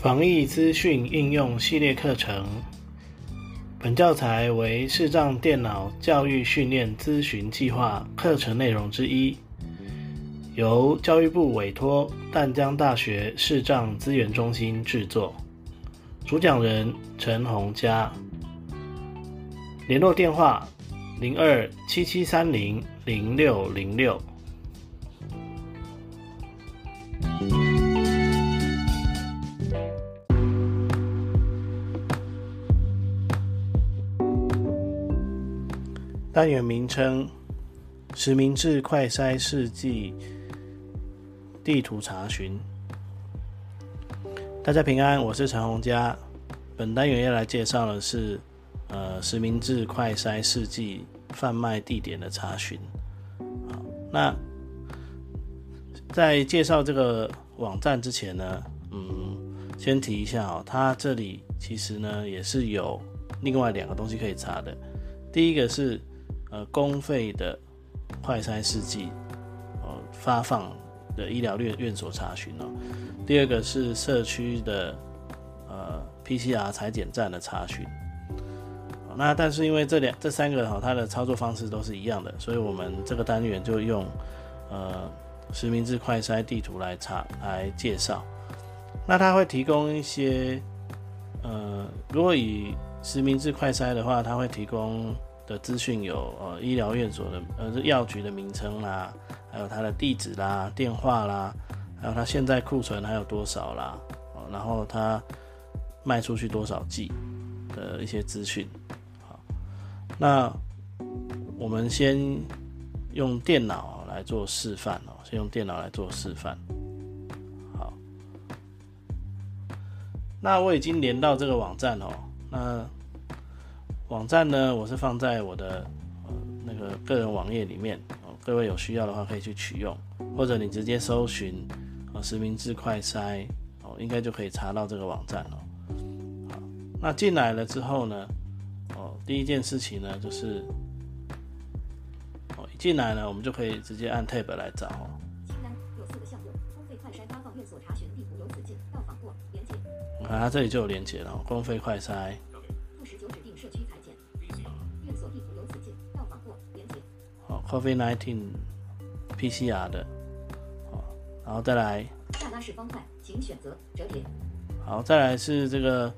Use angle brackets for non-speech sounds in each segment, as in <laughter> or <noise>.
防疫资讯应用系列课程，本教材为视障电脑教育训练咨询计划课程内容之一，由教育部委托淡江大学视障资源中心制作。主讲人陈洪佳，联络电话零二七七三零零六零六。单元名称：实名制快筛试剂地图查询。大家平安，我是陈洪佳。本单元要来介绍的是，呃，实名制快筛试剂贩卖地点的查询。好，那在介绍这个网站之前呢，嗯，先提一下哦，它这里其实呢也是有另外两个东西可以查的。第一个是呃，公费的快筛试剂，哦，发放的医疗院院所查询哦。第二个是社区的呃 PCR 裁剪站的查询。那但是因为这两这三个哈，它的操作方式都是一样的，所以我们这个单元就用呃实名制快筛地图来查来介绍。那它会提供一些呃，如果以实名制快筛的话，它会提供。的资讯有呃医疗院所的呃药局的名称啦，还有它的地址啦、电话啦，还有它现在库存还有多少啦，哦，然后它卖出去多少剂的一些资讯。好，那我们先用电脑来做示范哦，先用电脑来做示范。好，那我已经连到这个网站哦，那。网站呢，我是放在我的呃那个个人网页里面哦，各位有需要的话可以去取用，或者你直接搜寻哦实名制快筛哦，应该就可以查到这个网站了。好，那进来了之后呢，哦第一件事情呢就是哦一进来呢，我们就可以直接按 Tab 来找哦。清单有四个项目，公费快筛发放院所查询地图由此进，到访过连接。啊，它这里就有连接了，公费快筛。COVID-19 PCR 的，好，然后再来下拉式方块，请选择折叠。好，再来是这个，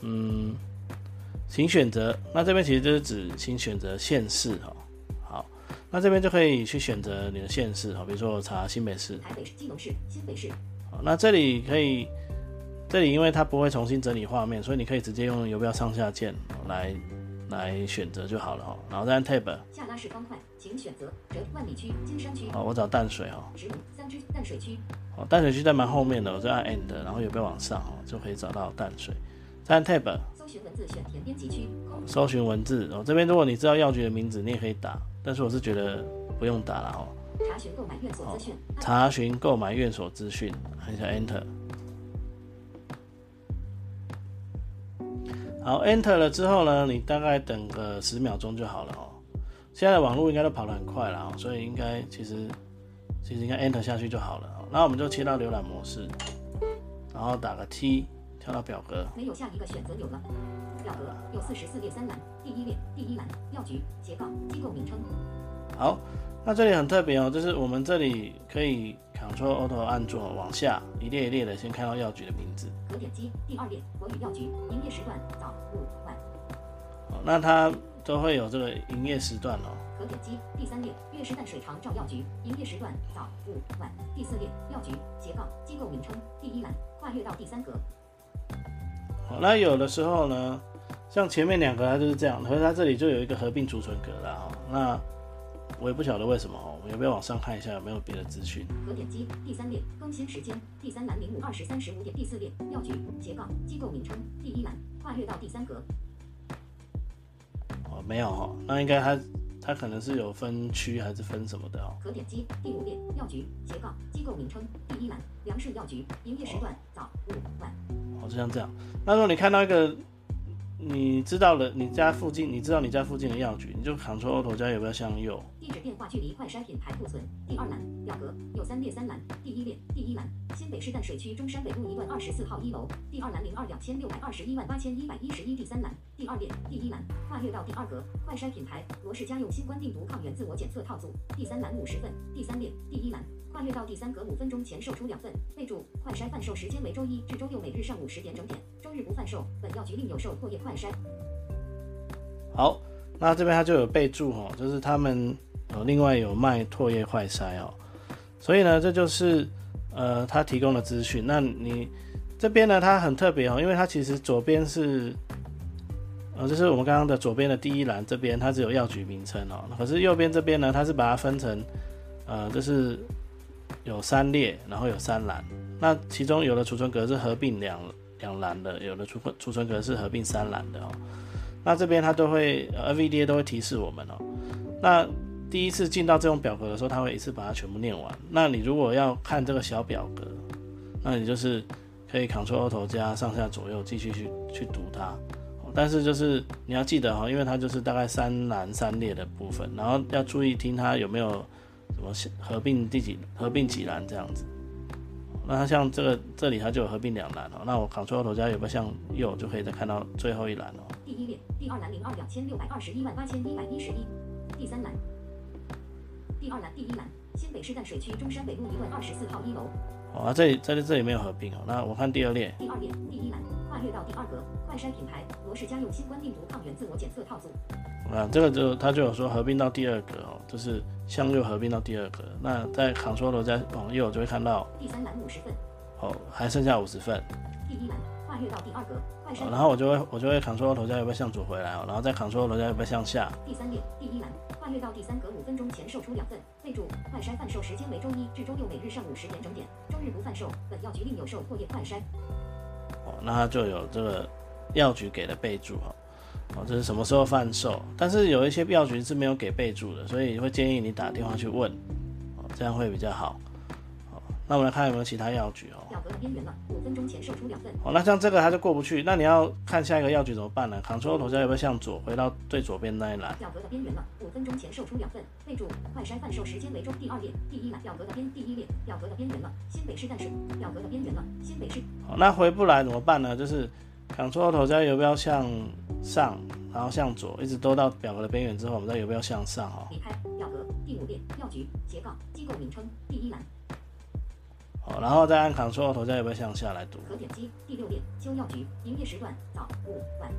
嗯，请选择。那这边其实就是指请选择县市哈。好，那这边就可以去选择你的县市哈，比如说我查新北市、台北市、基隆市、新北市。好，那这里可以，这里因为它不会重新整理画面，所以你可以直接用游标上下键来。来选择就好了哈，然后再按 Tab。下拉式方块，请选择折万里区、金山区。好，我找淡水哈。十五三区淡水区。好，淡水区在蛮后面的，我再按 End，然后有没有往上哈，就可以找到淡水。再按 Tab。搜寻文字选填编辑区。搜寻文字哦，这边如果你知道药局的名字，你也可以打，但是我是觉得不用打了哈。查询购买院所资讯。查询购买院所资讯，按下 Enter。好，Enter 了之后呢，你大概等个十秒钟就好了哦。现在的网络应该都跑得很快了哦，所以应该其实其实应该 Enter 下去就好了。那我们就切到浏览模式，然后打个 T，跳到表格。没有下一个选择有了。表格有四十四列三栏，第一列第一栏药局斜杠机构名称。好，那这里很特别哦，就是我们这里可以。Ctrl Auto 按住往下一列一列的，先看到药局的名字。可点击第二列国语药局，营业时段早午晚。好，那它都会有这个营业时段哦。可点击第三列粤师淡水长照药局，营业时段早午晚。第四列药局斜杠机构名称第一栏跨越到第三格。好，那有的时候呢，像前面两个它就是这样，可是它这里就有一个合并储存格了哈。那我也不晓得为什么哦，我要不要往上看一下有没有别的资讯？可点击第三列更新时间，第三栏零五二十三十五点，第四列药局斜杠机构名称，第一栏跨越到第三格。哦，没有哈，那应该它它可能是有分区还是分什么的哦？可点击第五列药局斜杠机构名称，第一栏粮食药局营业时段早午晚。哦，就像这样。那如果你看到一个。你知道了，你家附近，你知道你家附近的药局，你就 Ctrl Auto 加有没有向右？地址、电话、距离、快筛品牌库存。第二栏表格。有三列三栏，第一列第一栏，新北市淡水区中山北路一段二十四号一楼，第二栏零二两千六百二十一万八千一百一十一第三栏，第二列第一栏，跨越到第二格，快筛品牌。罗氏家用新冠病毒抗原自我检测套组，第三栏五十份，第三列第一栏，跨越到第三格。五分钟前售出两份，备注快筛贩售时间为周一至周六每日上午十点整点，周日不贩售。本药局另有售唾液快筛。好，那这边它就有备注哦，就是他们哦另外有卖唾液快筛哦，所以呢这就是呃他提供的资讯。那你这边呢它很特别哦，因为它其实左边是呃就是我们刚刚的左边的第一栏这边它只有药局名称哦，可是右边这边呢它是把它分成呃就是有三列，然后有三栏，那其中有的储存格是合并两两栏的，有的储储存格是合并三栏的哦。那这边它都会，NVDA 都会提示我们哦。那第一次进到这种表格的时候，它会一次把它全部念完。那你如果要看这个小表格，那你就是可以 Ctrl 头加上下左右继续去去读它。但是就是你要记得哈，因为它就是大概三栏三列的部分，然后要注意听它有没有什么合并第几合并几栏这样子。那它像这个这里它就有合并两栏哦。那我 Ctrl 头加有没有向右就可以再看到最后一栏哦。第一列，第二栏零二两千六百二十一万八千一百一十一，第三栏，第二栏第一栏，新北市淡水区中山北路一段二十四号一楼。哦，这里这里这里没有合并哦。那我看第二列。第二列第一栏，跨越到第二格，快筛品牌罗氏家用新冠病毒抗原自我检测套组。啊，这个就它就有说合并到第二格哦，就是向右合并到第二格。那在 Ctrl 头加往右就会看到第三栏五十份。哦，还剩下五十份。第一栏。跨越到第二格。然后我就会我就会 Ctrl 头加要不要向左回来哦，然后再 Ctrl 头加要不要向下。第三列第一栏，跨越到第三格五分钟前售出两份，备注快筛贩售时间为周一至周六每日上午十点整点，周日不贩售。本药局另有售过夜快筛。哦，那它就有这个药局给的备注哈，哦，这是什么时候贩售？但是有一些药局是没有给备注的，所以会建议你打电话去问，哦，这样会比较好。那我们来看有没有其他药局哦。表格的边缘了，五分钟前售出两份。哦，那像这个它就过不去。那你要看下一个药局怎么办呢？Ctrl 头加有没有向左回到最左边那一栏？表格的边缘了，五分钟前售出两份。备注：快筛贩售时间为周第二列第一栏。表格的边第一列，表格的边缘了，新北市淡水。表格的边缘了，新北市。好，那回不来怎么办呢？就是 Ctrl 头加游标向上，然后向左，一直兜到表格的边缘之后，我们再游标向上哈。离开表格第五列药局斜杠机构名称第一栏。然后再按 Ctrl 头加有没有向下来读？可点击第六列修药局营业时段早午晚。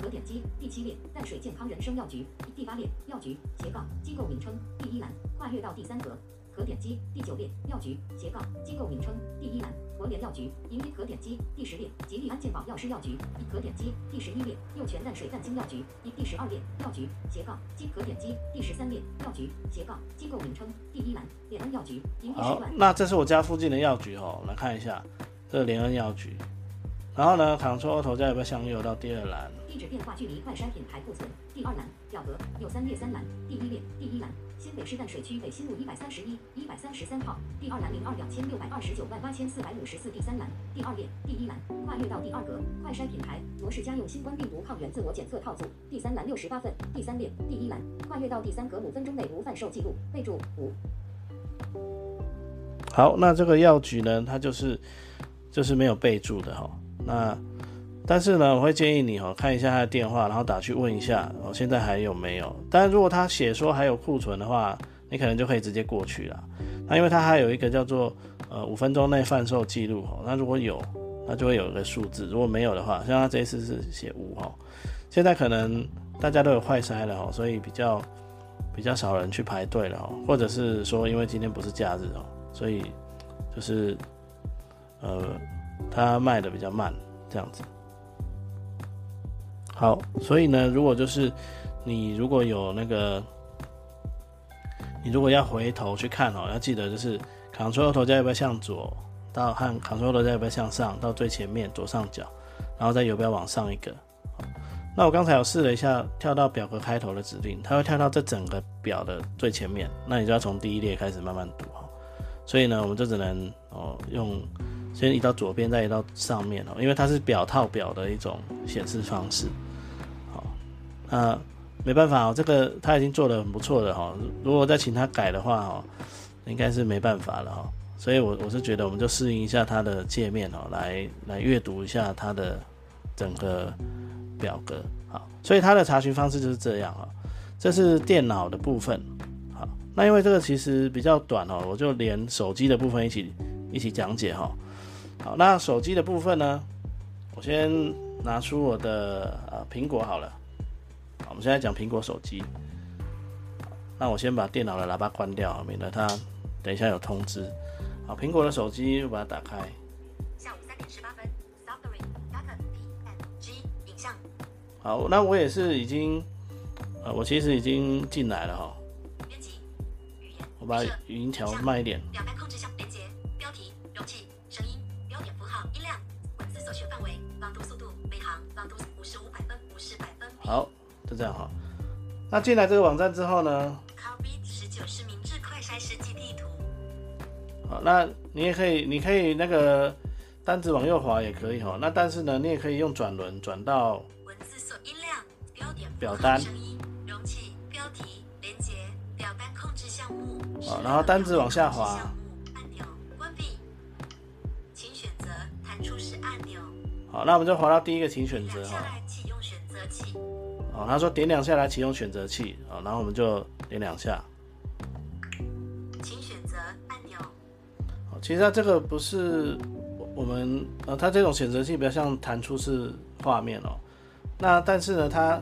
可点击第七列淡水健康人生药局第八列药局斜杠机构名称第一栏跨越到第三格。可点击第九列药局斜杠机构名称第一栏国联药局营业可点击第十列吉利安健保药师药局可点击第十一列右泉淡水淡金药局第十二列药局斜杠机可点击第十三列药局斜杠机构名称第一栏联安药局营业时段。那这是我家附近的药局哦，来看一下，这是联安药局。然后呢，Ctrl 头加有没有向右到第二栏？地址变化距离快筛品牌库存第二栏表格有三列三栏，第一列第一栏。新北市淡水区北新路一百三十一、一百三十三号，第二栏零二两千六百二十九万八千四百五十四，第三栏第二列第一栏，跨越到第二格，快筛品牌罗氏家用新冠病毒抗原自我检测套组，第三栏六十八份，第三列第一栏，跨越到第三格五分钟内无贩售记录，备注五。好，那这个药局呢，它就是就是没有备注的哈，那。但是呢，我会建议你哦，看一下他的电话，然后打去问一下哦，现在还有没有？但是如果他写说还有库存的话，你可能就可以直接过去了。那因为他还有一个叫做呃五分钟内贩售记录哦，那如果有，那就会有一个数字；如果没有的话，像他这一次是写五哦。现在可能大家都有快筛了哦，所以比较比较少人去排队了哦，或者是说因为今天不是假日哦，所以就是呃他卖的比较慢这样子。好，所以呢，如果就是你如果有那个，你如果要回头去看哦，要记得就是 Ctrl 头加要不要向左，到和 Ctrl 头加要不要向上到最前面左上角，然后再游标往上一个。那我刚才有试了一下，跳到表格开头的指令，它会跳到这整个表的最前面，那你就要从第一列开始慢慢读哈。所以呢，我们就只能哦用先移到左边，再移到上面哦，因为它是表套表的一种显示方式。啊没办法哦，这个他已经做的很不错的哈。如果再请他改的话哦，应该是没办法了哈。所以，我我是觉得，我们就适应一下它的界面哦，来来阅读一下它的整个表格。好，所以它的查询方式就是这样哈。这是电脑的部分。好，那因为这个其实比较短哦，我就连手机的部分一起一起讲解哈。好，那手机的部分呢，我先拿出我的呃苹果好了。好，我们现在讲苹果手机。那我先把电脑的喇叭关掉，免得它等一下有通知。好，苹果的手机，我把它打开。下午三点十八分，Safari Data PNG 影像。好，那我也是已经，呃，我其实已经进来了哈。编辑语言，我把语音调慢一点。表单控制项连接标题容器声音标点符号音量文字所选范围朗读速度每行朗读五十五百分五十百分。好，就这样哈。那进来这个网站之后呢？好，那你也可以，你可以那个单子往右滑也可以哈。那但是呢，你也可以用转轮转到文字所音量标点表单声音容器标题连接表单控制项目。好，然后单子往下滑。按钮关闭，请选择弹出式按钮。好，那我们就滑到第一个，请选择哈。启用选择器。好，他说点两下来启用选择器。哦，然后我们就点两下。请选择按钮。哦其实它这个不是我们呃，它这种选择器比较像弹出式画面哦。那但是呢，它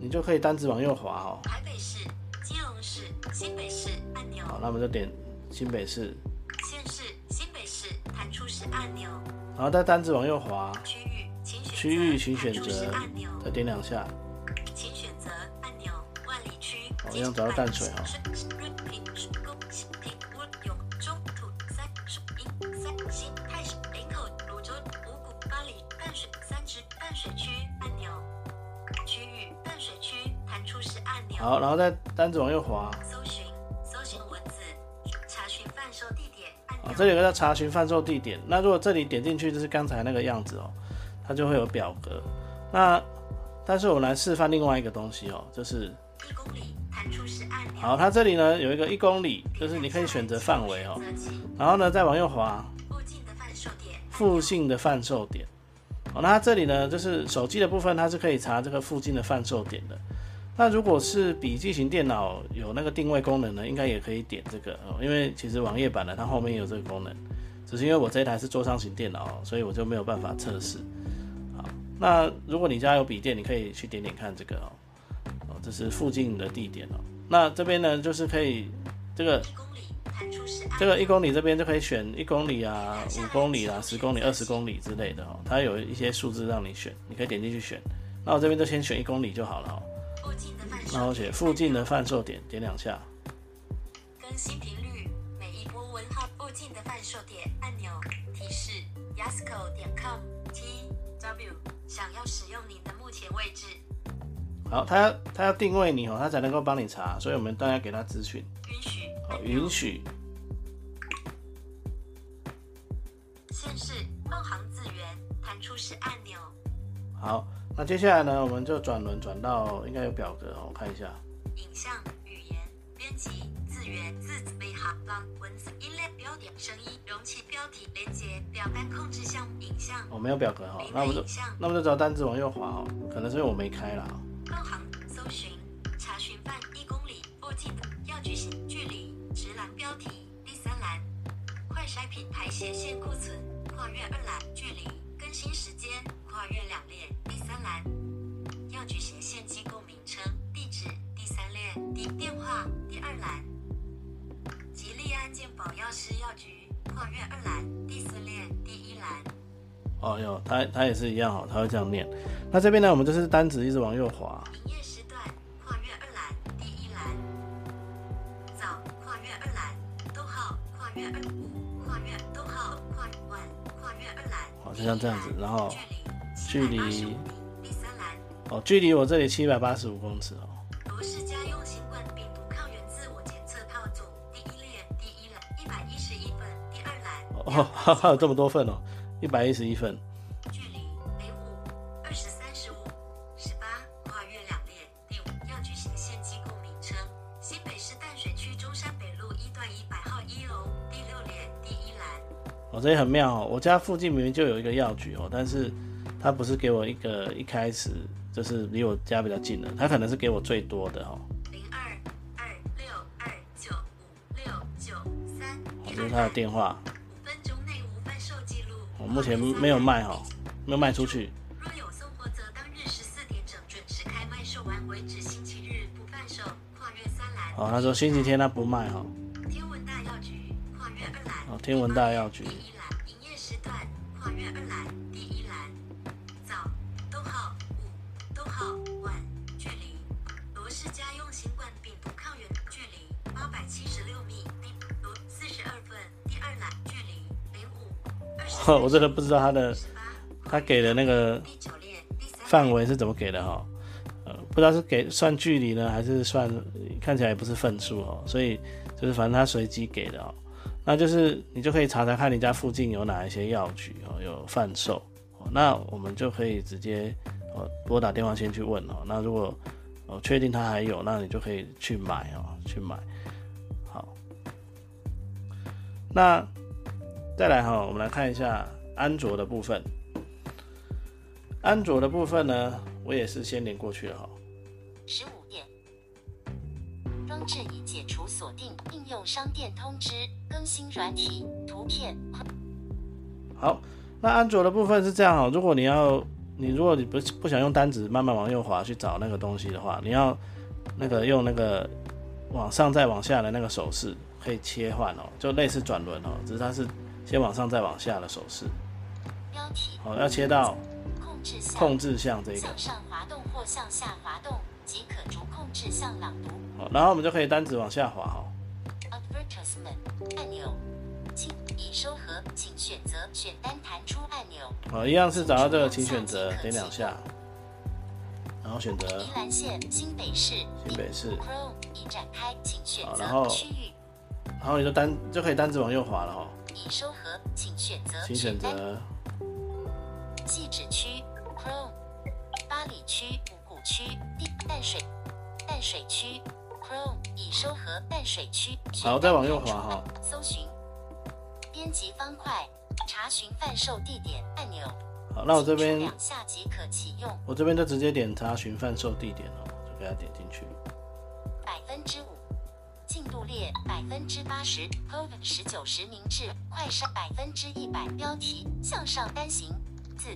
你就可以单指往右滑哦。台北市、基隆市、新北市按钮。好，那我们就点新北市。县市、新北市弹出式按钮。然后再单指往右滑。区域，请选择。区域，请选择。按钮。再点两下。请选择按钮。万里区。好，一样找到淡水哈。好，然后再单子往右滑，搜寻，搜寻文字，查询贩售地点。啊，这里有个叫查询贩售地点。那如果这里点进去就是刚才那个样子哦，它就会有表格。那但是我们来示范另外一个东西哦，就是。好，它这里呢有一个一公里，就是你可以选择范围哦。然后呢再往右滑，附近的贩售点。附近的贩售点。哦，那它这里呢就是手机的部分，它是可以查这个附近的贩售点的。那如果是笔记型电脑有那个定位功能呢，应该也可以点这个哦，因为其实网页版的它后面有这个功能，只是因为我这一台是桌上型电脑，所以我就没有办法测试。好，那如果你家有笔电，你可以去点点看这个，哦，这是附近的地点哦。那这边呢，就是可以这个这个一公里这边就可以选一公里啊、五公里啊、十公里、二十公里之类的哦，它有一些数字让你选，你可以点进去选。那我这边就先选一公里就好了哦。那我写附近的贩售点，点两下。更新频率，每一波文号附近的贩售点按钮提示：Yasco 点 com T W 想要使用你的目前位置。好，他要他要定位你哦，他才能够帮你查，所以我们当然给他资讯。允许。好，允许。显示换行字元，弹出式按钮。好。那接下来呢，我们就转轮转到应该有表格哦，我看一下。影像、语言、编辑、字源、字字背行浪、文字、音量、标点、声音、容器、标题、连接、表单控制项目、影像。我没有表格哈，那我们就那我们就找单字往右滑哦，可能是因为我没开了。导航搜寻查询范一公里附近的药局行距离直栏标题第三栏快筛品牌斜线库存跨越二栏距离更新时间跨越两列。第三栏药局斜线机构名称地址第三列第电话第二栏吉利安健保药师药局跨越二栏第四列第一栏哦哟，他他也是一样哦，他会这样念。那这边呢，我们就是单指一直往右滑。营业时段跨越二栏第一栏早跨越二栏逗号跨越二五跨越逗号跨晚跨越二栏。好，就像这样子，然后距离。哦，距离我这里七百八十五公尺哦。罗氏家用新冠病毒抗原自我检测套组第一列第一栏一百一十一份，第二栏哦，<laughs> 还有这么多份哦，一百一十一份。这也很妙哦。我家附近明明就有一个药局哦，但是他不是给我一个一开始就是离我家比较近的，他可能是给我最多的哦。零二二六二九五六九三。哦这是他的电话，五分钟内无贩售记录。我目前没有卖哈，没有卖出去。若有送货，则当日十四点整准时开卖，售完为止。星期日不贩售。跨越三栏。哦，他说星期天他不卖哈。天文大药局跨越二栏。哦，天文大药局 <laughs> 我真的不知道他的他给的那个范围是怎么给的哈？呃，不知道是给算距离呢，还是算看起来也不是份数哦，所以就是反正他随机给的哦。那就是你就可以查查看你家附近有哪一些药局哦有贩售，那我们就可以直接哦拨打电话先去问哦。那如果哦确定他还有，那你就可以去买哦，去买。好，那再来哈，我们来看一下安卓的部分。安卓的部分呢，我也是先连过去了哈。十五点。装置已解除锁定，应用商店通知更新软体图片。好，那安卓的部分是这样哈，如果你要你如果你不不想用单指慢慢往右滑去找那个东西的话，你要那个用那个往上再往下的那个手势可以切换哦，就类似转轮哦，只是它是先往上再往下的手势。标题好，要切到控制项控制项这个向上滑动或向下滑动即可逐控制项朗读。好，然后我们就可以单指往下滑哈。Advertisement 按钮，请已收合，请选择选单弹出按钮。好，一样是找到这个请选择，点两下，然后选择宜兰县新北市新北市，Chrome 已展开，请选择区域。然后你就单就可以单指往右滑了哈，已收合，请选择请选单择细致区 Chrome 巴黎区五股区地淡水淡水区 Chrome 已收合淡水区。好再往右滑哈。搜寻编辑方块查询贩售地点按钮。好，那我这边下即可启用。我这边就直接点查询贩售地点哦，就给它点进去。百分之五，列百分之八十，COVID 十九实名制，快筛百分之一百，标题向上单行，字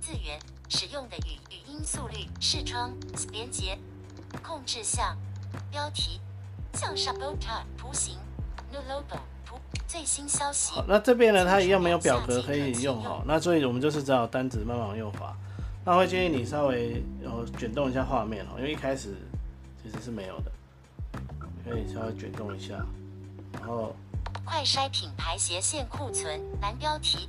字源使用的语语音速率视窗连接控制项标题向上 b o t a 图形 new logo 图最新消息好，那这边呢，它一样没有表格可以用哈，那所以我们就是只好单指慢慢往右滑。那会建议你稍微呃卷动一下画面哦，因为一开始其实是没有的，可以稍微卷动一下，然后快筛品牌斜线库存蓝标题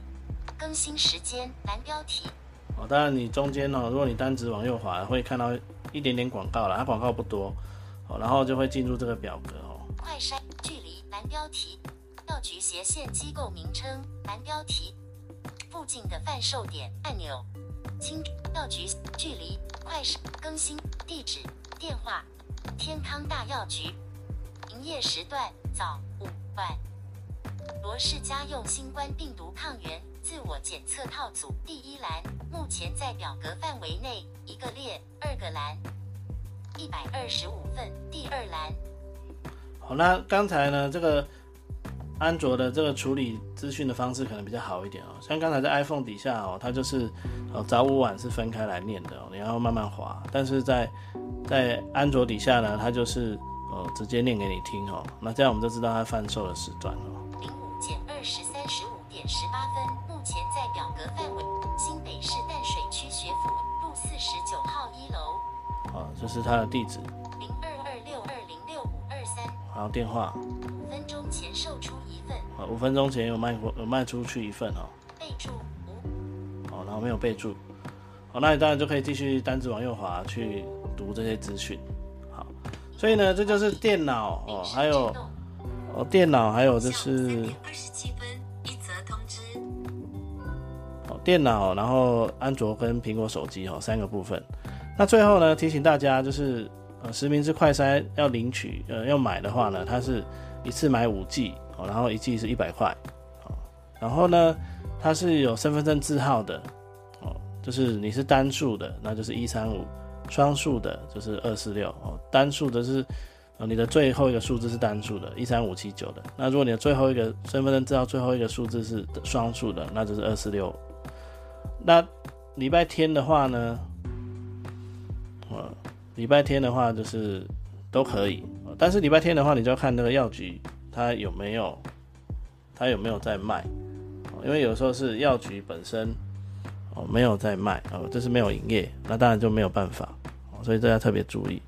更新时间蓝标题。哦，当然你中间哦，如果你单指往右滑，会看到一点点广告啦，它广告不多。哦，然后就会进入这个表格哦。快筛距离蓝标题，药局斜线机构名称蓝标题，附近的贩售点按钮，清药局距离快筛更新地址电话，天康大药局，夜时段早午晚。罗氏家用新冠病毒抗原自我检测套组第一栏，目前在表格范围内，一个列，二个栏，一百二十五份，第二栏。好，那刚才呢，这个安卓的这个处理资讯的方式可能比较好一点哦。像刚才在 iPhone 底下哦，它就是呃早午晚是分开来念的哦，你要慢慢滑。但是在在安卓底下呢，它就是呃直接念给你听哦。那这样我们就知道它贩售的时段哦。零五减二十三十五点十八分，目前在表格范围，新北市淡水区学府路四十九号一楼，好，这是它的地址，零二二六二零六五二三，然后电话。五分钟前售出一份，好，五分钟前有卖过有卖出去一份哦。备注无。好，然后没有备注。好，那你当然就可以继续单子往右滑去读这些资讯。好，所以呢，这就是电脑哦，还有哦，电脑还有就是。哦，电脑，然后安卓跟苹果手机哦三个部分。那最后呢，提醒大家就是呃，实名制快筛要领取呃要买的话呢，它是一次买五 G 哦，然后一 G 是一百块哦，然后呢，它是有身份证字号的哦，就是你是单数的，那就是一三五；双数的就是二四六哦。单数的是呃你的最后一个数字是单数的，一三五七九的。那如果你的最后一个身份证字号最后一个数字是双数的，那就是二四六。那礼拜天的话呢，呃，礼拜天的话就是都可以，但是礼拜天的话，你就要看那个药局它有没有，它有没有在卖，因为有时候是药局本身哦没有在卖哦，这是没有营业，那当然就没有办法哦，所以大家特别注意。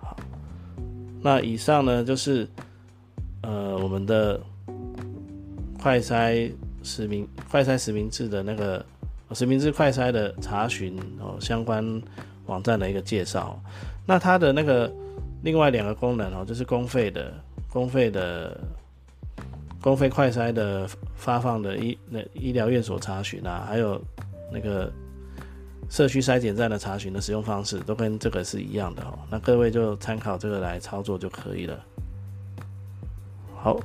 好，那以上呢就是呃我们的快筛实名快筛实名制的那个实名制快筛的查询哦相关网站的一个介绍。那它的那个另外两个功能哦，就是公费的公费的公费快筛的发放的医那医疗院所查询啊，还有那个社区筛检站的查询的使用方式，都跟这个是一样的哦。那各位就参考这个来操作就可以了。好，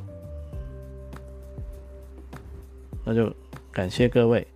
那就感谢各位。